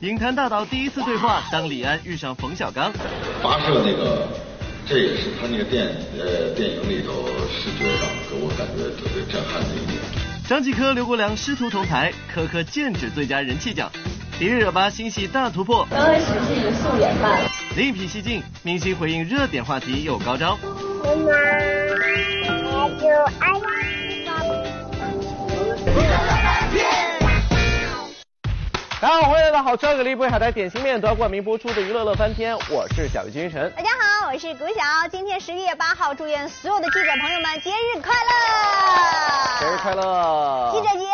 影坛大导第一次对话，当李安遇上冯小刚。发射那个，这也是他那个电呃电影里头视觉上给我感觉特别震撼的一点。张继科、刘国梁师徒同台，科科剑指最佳人气奖。迪丽热巴新戏大突破，刚开始是以素颜吧。另辟蹊径，明星回应热点话题有高招。妈妈，我就爱你，爸大家好，欢迎来到好吃又给力不为海苔点心面，夺冠名播出的娱乐乐翻天，我是小鱼金晨。大家好，我是谷晓，今天十一月八号，祝愿所有的记者朋友们节日快乐！节日快乐！记者节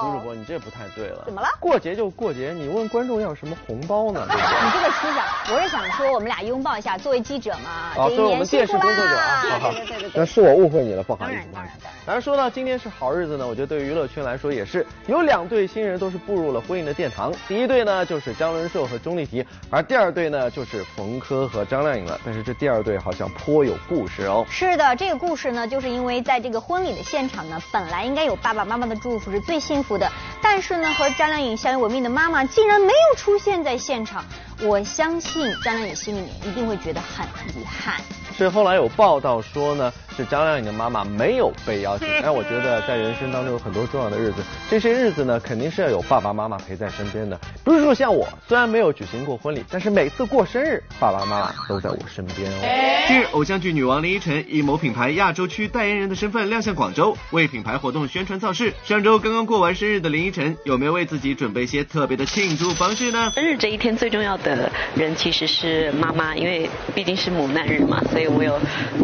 哦！哎，谷主播，你这不太对了。怎么了？过节就过节，你问观众要什么红包呢？你这个思想，我是想说，我们俩拥抱一下，作为记者嘛，作为我们电视工作者啊，好好对对对对，那是我误会你了，不好意思。然当然当然。当然说到今天是好日子呢，我觉得对于娱乐圈来说也是有两对新人都是步入了婚姻的殿堂。第一对呢就是张伦硕和钟丽缇，而第二对呢就是冯轲和张靓颖了。但是这第二对好像颇有故事哦。是的，这个故事呢，就是因为在这个婚礼的现场呢，本来应该有爸爸妈妈的祝福是最幸福的，但是呢，和张靓颖相依为命的妈妈竟然没有出现在现场。我相信张靓颖心里面一定会觉得很遗憾。所以后来有报道说呢，是张靓颖的妈妈没有被邀请。但我觉得在人生当中有很多重要的日子，这些日子呢肯定是要有爸爸妈妈陪在身边的。不是说像我，虽然没有举行过婚礼，但是每次过生日，爸爸妈妈都在我身边哦。近日，偶像剧女王林依晨以某品牌亚洲区代言人的身份亮相广州，为品牌活动宣传造势。上周刚刚过完生日的林依晨，有没有为自己准备一些特别的庆祝方式呢？生日这一天最重要的人其实是妈妈，因为毕竟是母难日嘛，所以我有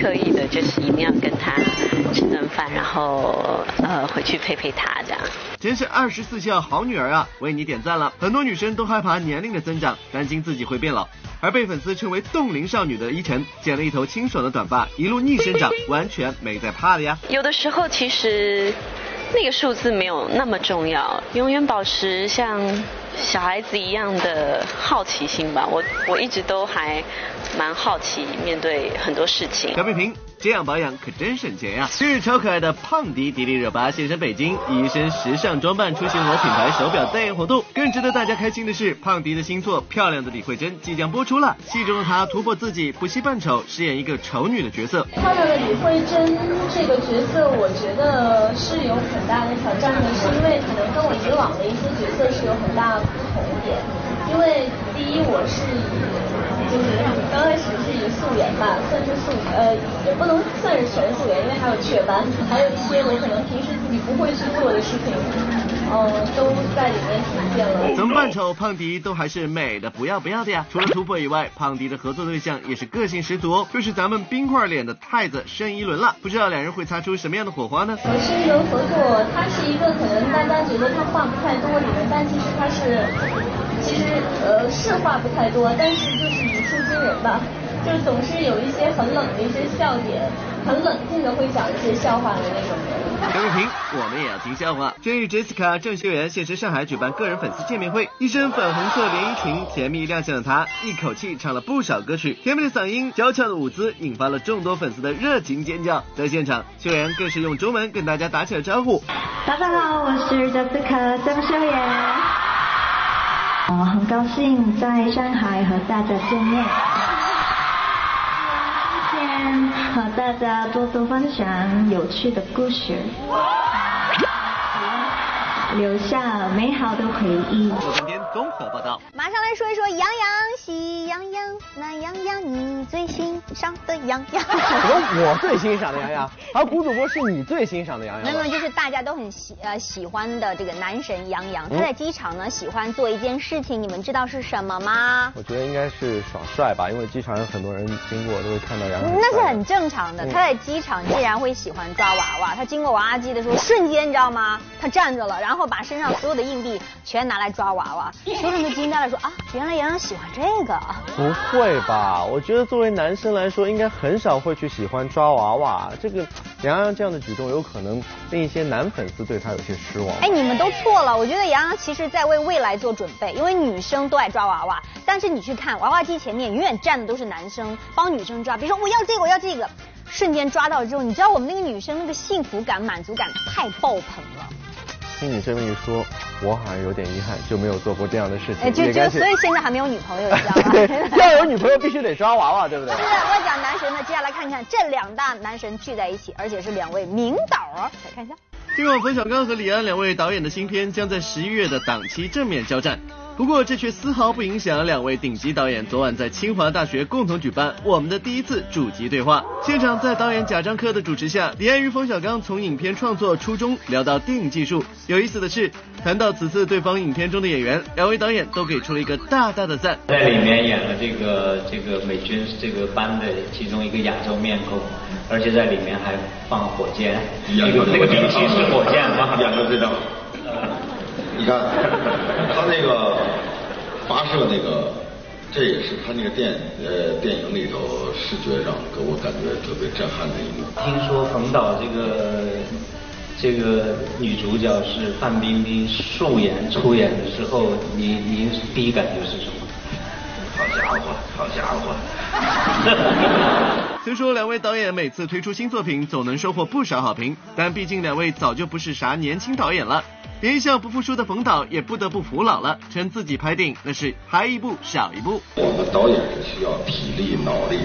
刻意的就是一定要跟他吃顿饭，然后呃回去陪陪他这样。真是二十四孝好女儿啊！为你点赞了。很多女生都害怕年龄的增长，担心自己会变老，而被粉丝称为冻龄少女的依晨，剪了一头清爽的短发，一路逆生长，完全没在怕的呀。有的时候其实那个数字没有那么重要，永远保持像小孩子一样的好奇心吧。我我一直都还蛮好奇面对很多事情。小品评，这样保养可真省钱呀！近日超可爱的胖迪迪丽热巴现身北京，以一身时尚装扮出席某品牌手表代言活动。更值得大家开心的是，胖迪的新作《漂亮的李慧珍》即将播出了。戏中的她突破自己，不惜扮丑，饰演一个丑女的角色。漂亮的李慧珍这个角色，我觉得是有很大的挑战的，是因为可能跟我以往的一些角色是有很大的不同点。因为第一，我是以就是刚开始是以素颜吧，算是素呃也不能算是全素颜，因为还有雀斑，还有一些我可能平时自己不会去做的事情，嗯、都在里面体现了。怎么扮丑，胖迪都还是美的不要不要的呀！除了突破以外，胖迪的合作对象也是个性十足哦，就是咱们冰块脸的太子申一伦了。不知道两人会擦出什么样的火花呢？和申一伦合作，他是一个可能大家觉得他话不太多的人，但其实他是，其实呃是话不太多，但是就是语出惊人吧，就是总是有一些很冷的一些笑点，很冷静的会讲一些笑话的那种人。小视频，我们也要听笑话。近日，Jessica 郑秀妍现身上海举办个人粉丝见面会，一身粉红色连衣裙，甜蜜亮相的她，一口气唱了不少歌曲，甜美的嗓音，娇俏的舞姿，引发了众多粉丝的热情尖叫。在现场，秀妍更是用中文跟大家打起了招呼。大家好，我是 Jessica 郑秀妍。我很高兴在上海和大家见面。和 大家多多分享有趣的故事，留下美好的回忆。综合报道。马上来说一说杨洋，喜羊羊，懒羊羊，你最欣赏的羊羊。什么我最欣赏的杨洋，而谷主播是你最欣赏的杨洋吗。没有，就是大家都很喜呃喜欢的这个男神杨洋，他嗯在机场呢喜欢做一件事情，你们知道是什么吗？我觉得应该是耍帅吧，因为机场有很多人经过都会看到杨洋。那是很正常的。嗯他在机场竟然会喜欢抓娃娃，他经过娃娃机的时候，瞬间你知道吗？他站着了，然后把身上所有的硬币全拿来抓娃娃，所有人都惊呆了，说啊，原来杨洋喜欢这个。不会吧？我觉得作为男生来说，应该很少会去喜欢抓娃娃。这个杨洋这样的举动，有可能令一些男粉丝对他有些失望。哎，你们都错了，我觉得杨洋其实在为未来做准备，因为女生都爱抓娃娃，但是你去看娃娃机前面永远站的都是男生帮女生抓，比如说我要这个，我要这个，瞬间抓到之后，你知道我们那个女生那个幸福感、满足感太爆棚了。听你这么一说，我好像有点遗憾，就没有做过这样的事情。哎，就就所以现在还没有女朋友，你知道吗？对，要有女朋友必须得抓娃娃，对不对？是我讲男神呢，接下来看看这两大男神聚在一起，而且是两位名导啊，来看一下。今晚冯小刚和李安两位导演的新片将在十一月的档期正面交战。不过这却丝毫不影响两位顶级导演昨晚在清华大学共同举办我们的第一次主题对话。现场在导演贾樟柯的主持下，李安与冯小刚从影片创作初衷聊到电影技术。有意思的是，谈到此次对方影片中的演员，两位导演都给出了一个大大的赞。在里面演了这个这个美军这个班的其中一个亚洲面孔，而且在里面还放火箭，那个那个兵器是火箭吗？演的这张。你看，他那个发射那个，这也是他那个电呃电影里头视觉上给我感觉特别震撼的一幕。听说冯导这个这个女主角是范冰冰素颜出演的时候，您您第一感觉是什么？好家伙，好家伙！虽说两位导演每次推出新作品总能收获不少好评，但毕竟两位早就不是啥年轻导演了。连一向不服输的冯导也不得不服老了，称自己拍电影那是拍一部少一部。我们导演是需要体力、脑力。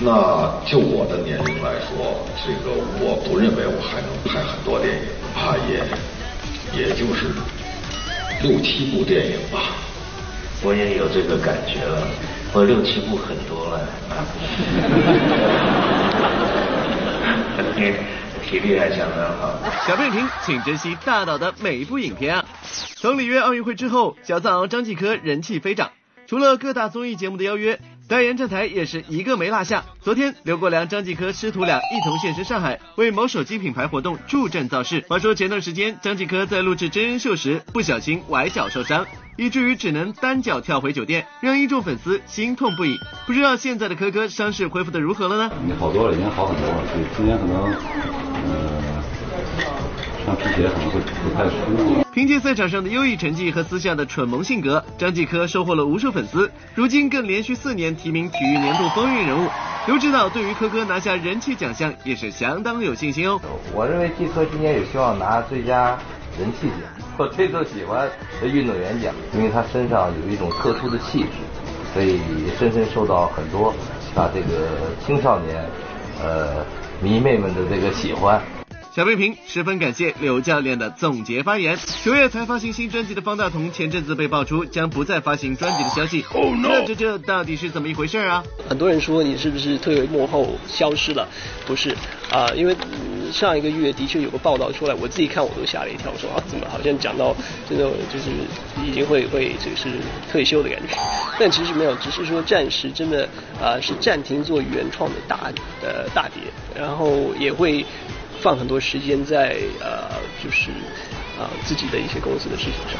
那就我的年龄来说，这个我不认为我还能拍很多电影，怕也也就是六七部电影吧。我也有这个感觉了，我六七部很多了。体力还相当好。小贝平，请珍惜大岛的每一部影片啊！从里约奥运会之后，小藏獒张继科人气飞涨，除了各大综艺节目的邀约，代言站台也是一个没落下。昨天，刘国梁、张继科师徒俩一同现身上海，为某手机品牌活动助阵造势。话说前段时间，张继科在录制真人秀时不小心崴脚受伤，以至于只能单脚跳回酒店，让一众粉丝心痛不已。不知道现在的科科伤势恢复的如何了呢？好多了，已经好很多了。对，今年可能。皮鞋可能会不太舒服。凭借赛场上的优异成绩和私下的蠢萌性格，张继科收获了无数粉丝，如今更连续四年提名体育年度风云人物。刘指导对于科科拿下人气奖项也是相当有信心哦。我认为继科今年有希望拿最佳人气奖，我最受喜欢的运动员奖，因为他身上有一种特殊的气质，所以深深受到很多啊这个青少年呃迷妹们的这个喜欢。小贝平十分感谢刘教练的总结发言。九月才发行新专辑的方大同，前阵子被爆出将不再发行专辑的消息。那这这到底是怎么一回事啊？很多人说你是不是退为幕后消失了？不是啊，因为上一个月的确有个报道出来，我自己看我都吓了一跳，说啊怎么好像讲到真的就是已经会会就是退休的感觉。但其实没有，只是说暂时真的啊是暂停做原创的大呃大碟，然后也会。放很多时间在呃，就是啊自己的一些公司的事情上，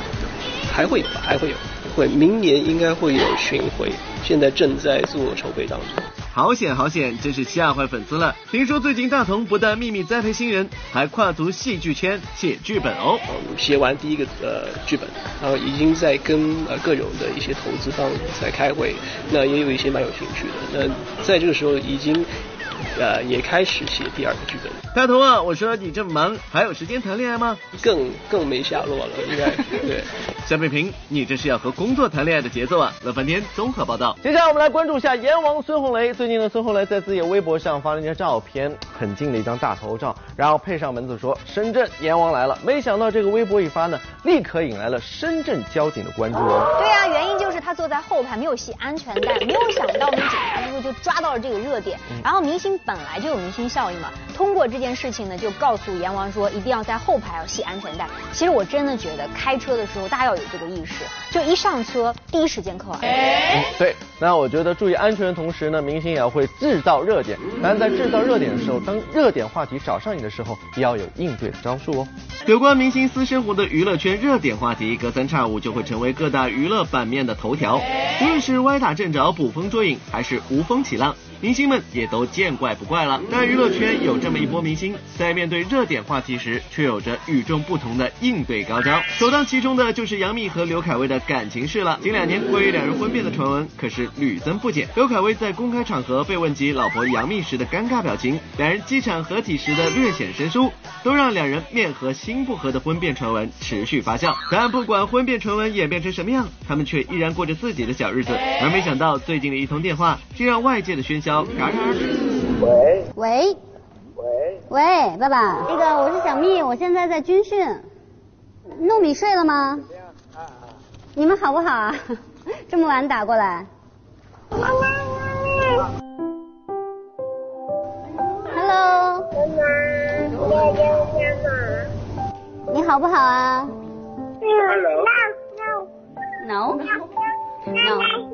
还会有，还会有，会明年应该会有巡回，现在正在做筹备当中。好险好险，真是吓坏粉丝了。听说最近大同不但秘密栽培新人，还跨足戏剧圈写剧本哦。写完第一个呃剧本，然后已经在跟呃各种的一些投资方在开会，那也有一些蛮有兴趣的。那在这个时候已经。呃，也开始写第二个剧本。大头啊，我说你这么忙，还有时间谈恋爱吗？更更没下落了，应该对。夏北平，你这是要和工作谈恋爱的节奏啊！乐翻天综合报道。接下来我们来关注一下阎王孙红雷。最近呢，孙红雷在自己的微博上发了一张照片，很近的一张大头照，然后配上文字说：“深圳阎王来了。”没想到这个微博一发呢，立刻引来了深圳交警的关注哦。对啊，原因就是他坐在后排没有系安全带，没有想到呢，警察叔叔就抓到了这个热点，然后明星。本来就有明星效应嘛，通过这件事情呢，就告诉阎王说一定要在后排要系安全带。其实我真的觉得开车的时候大家要有这个意识，就一上车第一时间扣安全带。对，那我觉得注意安全的同时呢，明星也要会制造热点。但在制造热点的时候，当热点话题找上你的时候，也要有应对的招数哦。有关明星私生活的娱乐圈热点话题，隔三差五就会成为各大娱乐版面的头条。无论是歪打正着、捕风捉影，还是无风起浪。明星们也都见怪不怪了。但娱乐圈有这么一波明星，在面对热点话题时，却有着与众不同的应对高招。首当其冲的就是杨幂和刘恺威的感情事了。近两年关于两人婚变的传闻可是屡增不减。刘恺威在公开场合被问及老婆杨幂时的尴尬表情，两人机场合体时的略显生疏，都让两人面和心不和的婚变传闻持续发酵。但不管婚变传闻演变成什么样，他们却依然过着自己的小日子。而没想到最近的一通电话，竟让外界的喧嚣戛然而止。喂喂喂喂，爸爸，那个我是小蜜，我现在在军训。糯米睡了吗？你们好不好啊？这么晚打过来。Hello。妈妈你好不好啊？Hello。No。No。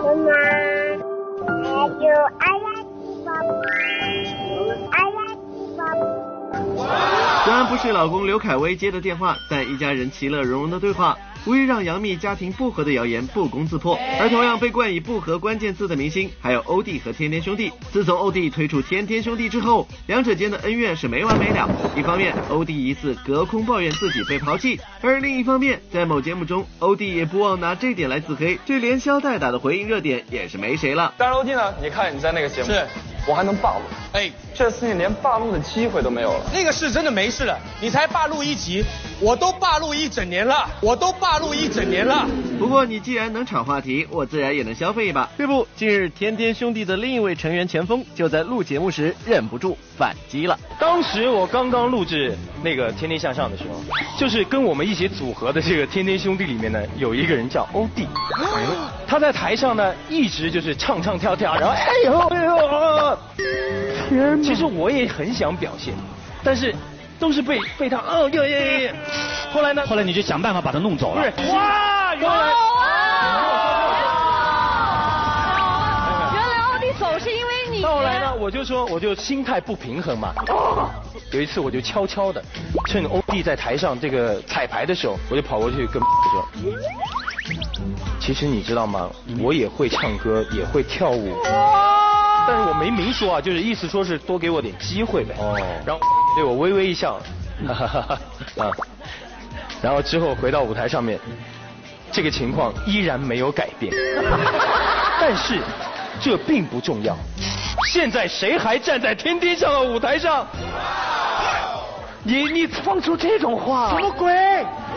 妈妈，还有阿拉丁宝宝，阿拉丁宝宝。虽然不是老公刘恺威接的电话，但一家人其乐融融的对话，无疑让杨幂家庭不和的谣言不攻自破。而同样被冠以不和关键字的明星，还有欧弟和天天兄弟。自从欧弟推出天天兄弟之后，两者间的恩怨是没完没了。一方面，欧弟疑似隔空抱怨自己被抛弃；而另一方面，在某节目中，欧弟也不忘拿这点来自黑，这连消带打的回应热点也是没谁了。当然，欧弟呢？你看你在那个节目，是我还能暴露。哎，这次你连暴露的机会都没有了。那个是真的没事了，你才霸录一集，我都霸录一整年了，我都霸录一整年了。不过你既然能炒话题，我自然也能消费一把。这不，近日天天兄弟的另一位成员钱枫就在录节目时忍不住反击了。当时我刚刚录制那个《天天向上》的时候，就是跟我们一起组合的这个天天兄弟里面呢，有一个人叫欧弟，他在台上呢一直就是唱唱跳跳，然后哎呦哎呦，天其实我也很想表现，但是都是被被他哦耶耶耶，后来呢？后来你就想办法把他弄走了。对，哇，原来。原来欧弟走是因为你。后来呢，我就说，我就心态不平衡嘛。有一次，我就悄悄的，趁欧弟在台上这个彩排的时候，我就跑过去跟 说：“其实你知道吗？我也会唱歌，也会跳舞，没明说啊，就是意思说是多给我点机会呗。”哦。然后对我微微一笑，哈哈哈哈啊。然后之后回到舞台上面，这个情况依然没有改变。但是这并不重要。现在谁还站在天天上的舞台上？你你放出这种话，什么鬼？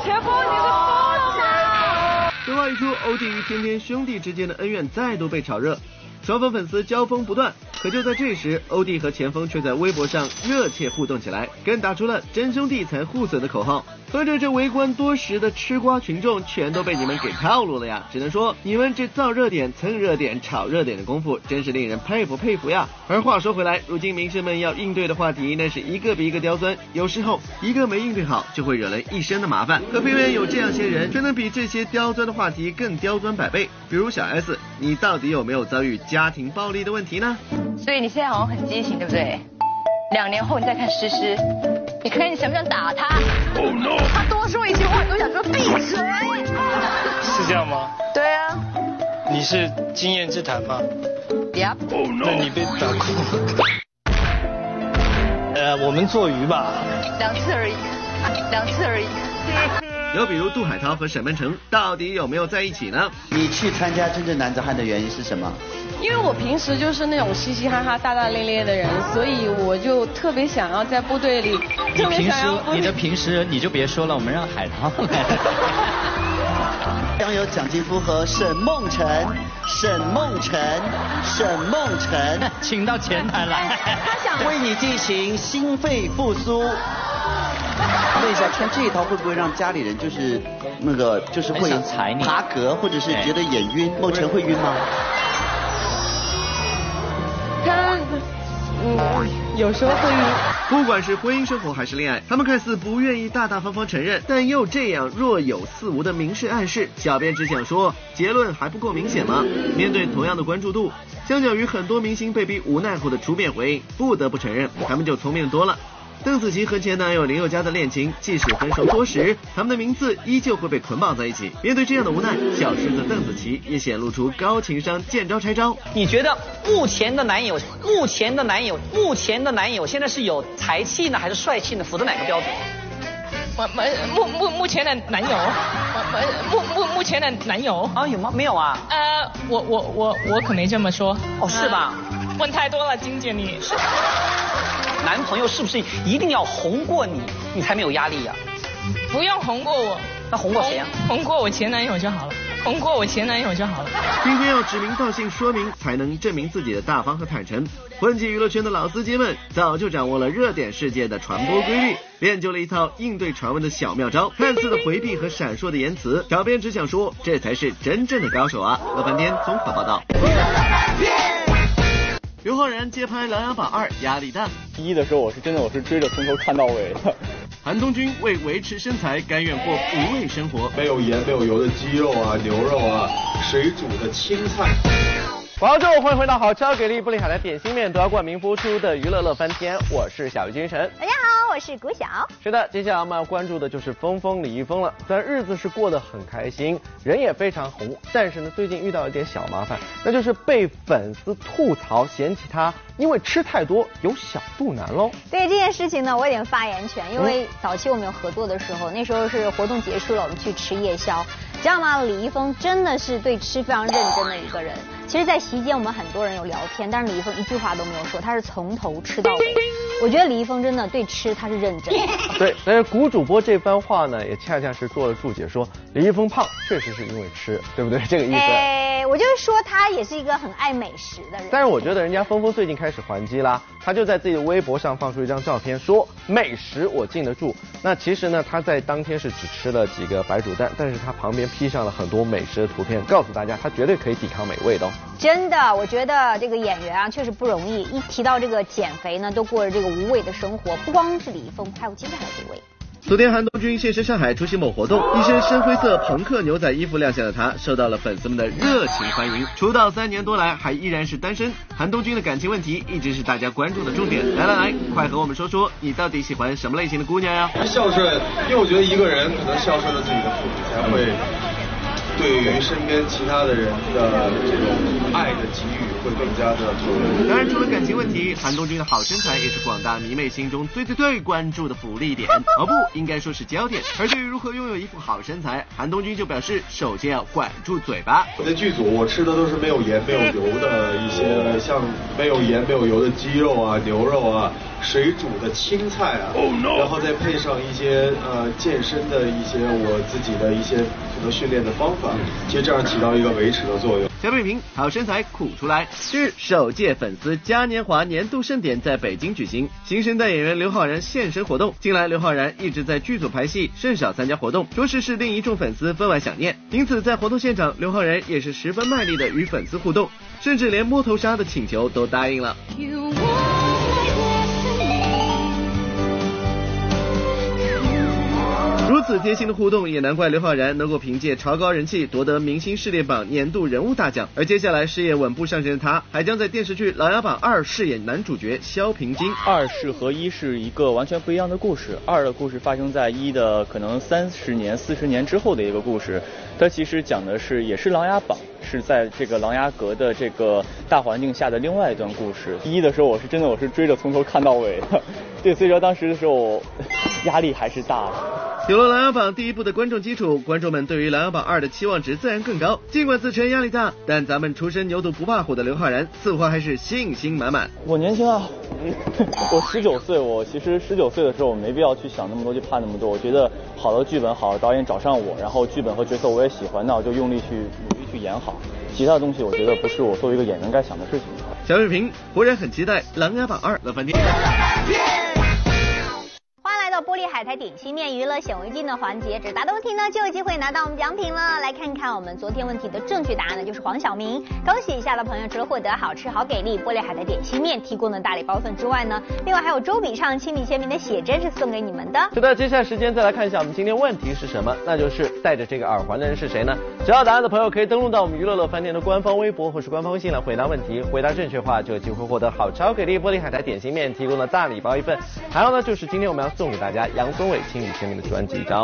前锋，你是疯了吗？这话一出，欧弟与天天兄弟之间的恩怨再度被炒热，双方粉丝交锋不断。可就在这时，欧弟和前锋却在微博上热切互动起来，更打出了“真兄弟才互损”的口号。合着这围观多时的吃瓜群众全都被你们给套路了呀！只能说你们这造热点、蹭热点、炒热点的功夫真是令人佩服佩服呀！而话说回来，如今明星们要应对的话题那是一个比一个刁钻，有时候一个没应对好就会惹人一身的麻烦。可偏偏有这样些人，却能比这些刁钻的话题更刁钻百倍。比如小 S，你到底有没有遭遇家庭暴力的问题呢？所以你现在好像很畸形，对不对？两年后你再看诗诗，你看看你想不想打他？他多说一句话，你都想说闭嘴。是这样吗？对啊。你是经验之谈吗？？Yep。那你被打哭了？呃，我们做鱼吧。两次而已，两次而已。又比如杜海涛和沈梦辰到底有没有在一起呢？你去参加真正男子汉的原因是什么？因为我平时就是那种嘻嘻哈哈、大大咧咧的人，所以我就特别想要在部队里。你平时你的平时你就别说了，我们让海涛来。将有蒋劲夫和沈梦辰，沈梦辰，沈梦辰，请到前台来。他 想为你进行心肺复苏。问一下，穿这一套会不会让家里人就是那个就是会爬格，或者是觉得眼晕？梦辰会晕吗？他嗯，有时候会晕。不管是婚姻生活还是恋爱，他们看似不愿意大大方方承认，但又这样若有似无的明示暗示。小编只想说，结论还不够明显吗？面对同样的关注度，相较于很多明星被逼无奈后的出面回应，不得不承认，他们就聪明多了。邓紫棋和前男友林宥嘉的恋情，即使分手多时，他们的名字依旧会被捆绑在一起。面对这样的无奈，小狮子邓紫棋也显露出高情商，见招拆招。你觉得目前的男友，目前的男友，目前的男友现在是有才气呢，还是帅气呢？符合哪个标准？我目目目前的男友，目目目前的男友啊有吗？没有啊。呃，我我我我可没这么说。哦，是吧？问太多了，金姐你。男朋友是不是一定要红过你，你才没有压力呀？不用红过我。那红过谁呀？红过我前男友就好了。红过我前男友就好了。今天要指名道姓说明，才能证明自己的大方和坦诚。混迹娱乐圈的老司机们早就掌握了热点事件的传播规律，练就了一套应对传闻的小妙招。看似的回避和闪烁的言辞，小编只想说，这才是真正的高手啊！乐翻天综合报道。刘昊然接拍《琅琊榜二》，压力大。一的时候，我是真的，我是追着从头看到尾的。韩东君为维持身材，甘愿过无味生活。没有盐、没有油的鸡肉啊，牛肉啊，水煮的青菜。广州，欢迎回到好吃给力布里海的点心面夺冠名播出的娱乐乐翻天，我是小鱼精神。大家好，我是谷晓。是的，接下来我们要关注的就是峰峰李易峰了。虽然日子是过得很开心，人也非常红，但是呢，最近遇到一点小麻烦，那就是被粉丝吐槽嫌弃他因为吃太多有小肚腩喽。对这件事情呢，我有点发言权，因为早期我们有合作的时候，那时候是活动结束了，我们去吃夜宵，知道吗？李易峰真的是对吃非常认真的一个人。其实，在席间我们很多人有聊天，但是李易峰一句话都没有说，他是从头吃到尾。我觉得李易峰真的对吃他是认真。对，但是古主播这番话呢，也恰恰是做了注解，说李易峰胖确实是因为吃，对不对？这个意思。哎，我就是说他也是一个很爱美食的人。但是我觉得人家峰峰最近开始还击啦，他就在自己的微博上放出一张照片，说美食我禁得住。那其实呢，他在当天是只吃了几个白煮蛋，但是他旁边披上了很多美食的图片，告诉大家他绝对可以抵抗美味的。真的，我觉得这个演员啊确实不容易。一提到这个减肥呢，都过着这个无味的生活。不光是李易峰，还有接下来这位。昨天韩东君现身上海出席某活动，一身深灰色朋克牛仔衣服亮相的他，受到了粉丝们的热情欢迎。出道三年多来，还依然是单身。韩东君的感情问题一直是大家关注的重点。来来来，快和我们说说，你到底喜欢什么类型的姑娘呀？孝顺，因为我觉得一个人可能孝顺了自己的父母，才会。对于身边其他的人的这种爱的给予会更加的多。当然，除了感情问题，韩东君的好身材也是广大迷妹心中最最最关注的福利点，哦不，应该说是焦点。而对于如何拥有一副好身材，韩东君就表示，首先要管住嘴巴。我在剧组，我吃的都是没有盐、没有油的一些，像没有盐、没有油的鸡肉啊、牛肉啊。水煮的青菜啊，然后再配上一些呃健身的一些我自己的一些可能训练的方法，其实这样起到一个维持的作用。小北平，好身材苦出来。近日，首届粉丝嘉年华年度盛典在北京举行，新生代演员刘昊然现身活动。近来，刘昊然一直在剧组拍戏，甚少参加活动，着实是令一众粉丝分外想念。因此，在活动现场，刘昊然也是十分卖力的与粉丝互动，甚至连摸头杀的请求都答应了。如此贴心的互动，也难怪刘昊然能够凭借超高人气夺得明星事业榜年度人物大奖。而接下来事业稳步上升的他，还将在电视剧《琅琊榜二》饰演男主角萧平金。二是和一是一个完全不一样的故事。二的故事发生在一的可能三十年、四十年之后的一个故事。它其实讲的是也是琅琊榜，是在这个琅琊阁的这个大环境下的另外一段故事。一的时候我是真的我是追着从头看到尾的，对，所以说当时的时候压力还是大的。有了《琅琊榜》第一部的观众基础，观众们对于《琅琊榜二》的期望值自然更高。尽管自称压力大，但咱们出身牛犊不怕虎的刘昊然似乎还是信心满满。我年轻啊，我十九岁，我其实十九岁的时候我没必要去想那么多，去怕那么多。我觉得好的剧本、好的导演找上我，然后剧本和角色我也喜欢，那我就用力去努力去演好。其他的东西我觉得不是我作为一个演员该想的事情。小视频果然很期待《琅琊榜二》乐翻天。海苔点心面娱乐显微镜的环节，只答对问题呢就有机会拿到我们奖品了。来看看我们昨天问题的正确答案呢，就是黄晓明。恭喜以下的朋友，除了获得好吃好给力玻璃海苔点心面提供的大礼包份之外呢，另外还有周笔畅亲笔签名的写真是送给你们的。是的，接下来时间再来看一下我们今天问题是什么，那就是戴着这个耳环的人是谁呢？知道答案的朋友可以登录到我们娱乐乐饭店的官方微博或是官方微信来回答问题，回答正确话就有机会获得好吃好给力玻璃海苔点心面提供的大礼包一份，还有呢就是今天我们要送给大家 杨宗纬亲笔签名的专辑一张。